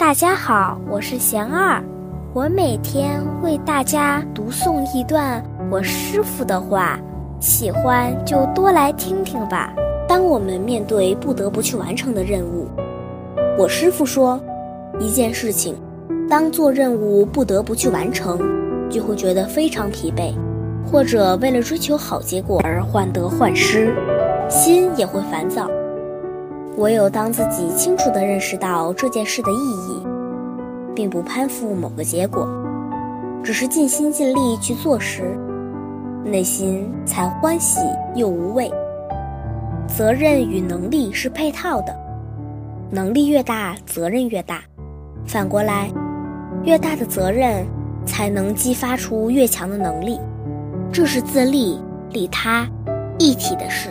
大家好，我是贤二，我每天为大家读诵一段我师傅的话，喜欢就多来听听吧。当我们面对不得不去完成的任务，我师傅说，一件事情，当做任务不得不去完成，就会觉得非常疲惫，或者为了追求好结果而患得患失，心也会烦躁。唯有当自己清楚地认识到这件事的意义，并不攀附某个结果，只是尽心尽力去做时，内心才欢喜又无畏。责任与能力是配套的，能力越大，责任越大；反过来，越大的责任才能激发出越强的能力。这是自利利他一体的事。